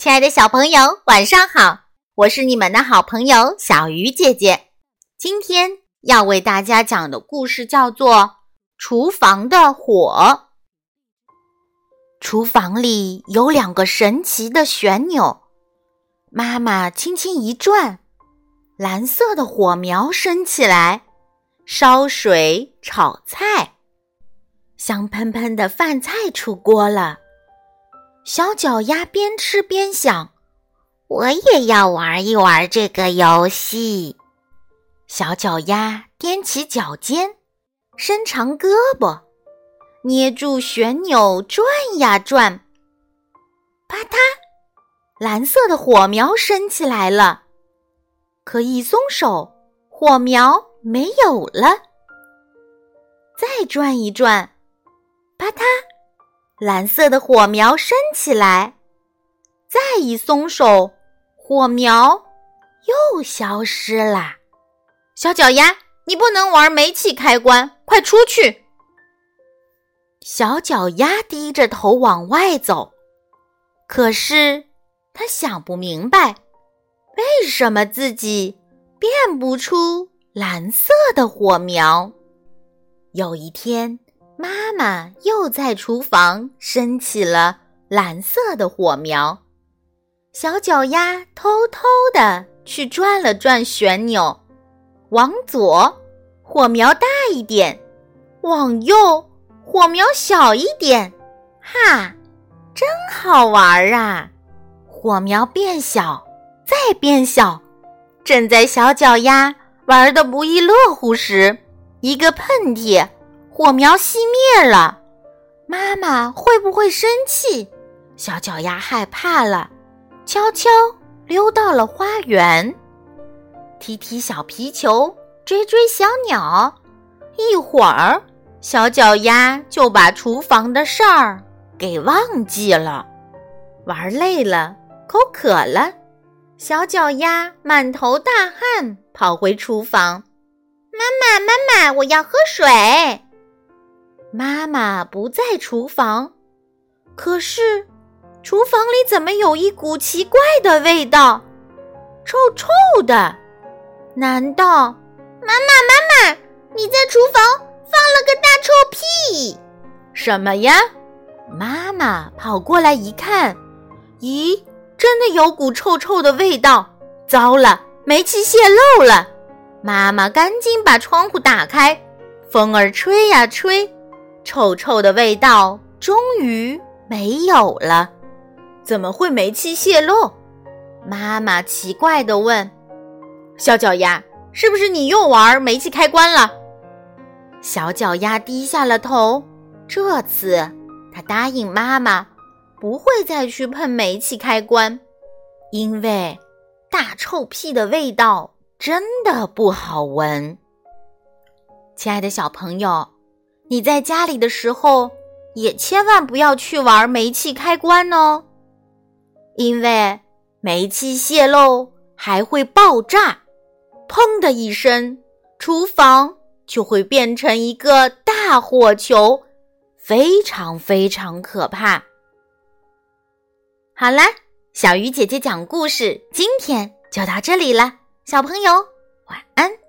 亲爱的小朋友，晚上好！我是你们的好朋友小鱼姐姐。今天要为大家讲的故事叫做《厨房的火》。厨房里有两个神奇的旋钮，妈妈轻轻一转，蓝色的火苗升起来，烧水炒菜，香喷喷的饭菜出锅了。小脚丫边吃边想：“我也要玩一玩这个游戏。”小脚丫踮起脚尖，伸长胳膊，捏住旋钮转呀转。啪嗒，蓝色的火苗升起来了。可一松手，火苗没有了。再转一转，啪嗒。蓝色的火苗升起来，再一松手，火苗又消失了。小脚丫，你不能玩煤气开关，快出去！小脚丫低着头往外走，可是他想不明白，为什么自己变不出蓝色的火苗。有一天。妈妈又在厨房升起了蓝色的火苗，小脚丫偷偷的去转了转旋钮，往左火苗大一点，往右火苗小一点，哈，真好玩啊！火苗变小，再变小，正在小脚丫玩的不亦乐乎时，一个喷嚏。火苗熄灭了，妈妈会不会生气？小脚丫害怕了，悄悄溜到了花园，踢踢小皮球，追追小鸟。一会儿，小脚丫就把厨房的事儿给忘记了。玩累了，口渴了，小脚丫满头大汗跑回厨房：“妈妈，妈妈，我要喝水。”妈妈不在厨房，可是厨房里怎么有一股奇怪的味道，臭臭的？难道妈妈妈妈你在厨房放了个大臭屁？什么呀？妈妈跑过来一看，咦，真的有股臭臭的味道！糟了，煤气泄漏了！妈妈赶紧把窗户打开，风儿吹呀吹。臭臭的味道终于没有了，怎么会煤气泄漏？妈妈奇怪地问：“小脚丫，是不是你又玩煤气开关了？”小脚丫低下了头，这次他答应妈妈不会再去碰煤气开关，因为大臭屁的味道真的不好闻。亲爱的小朋友。你在家里的时候，也千万不要去玩煤气开关哦，因为煤气泄漏还会爆炸，砰的一声，厨房就会变成一个大火球，非常非常可怕。好啦，小鱼姐姐讲故事，今天就到这里了，小朋友晚安。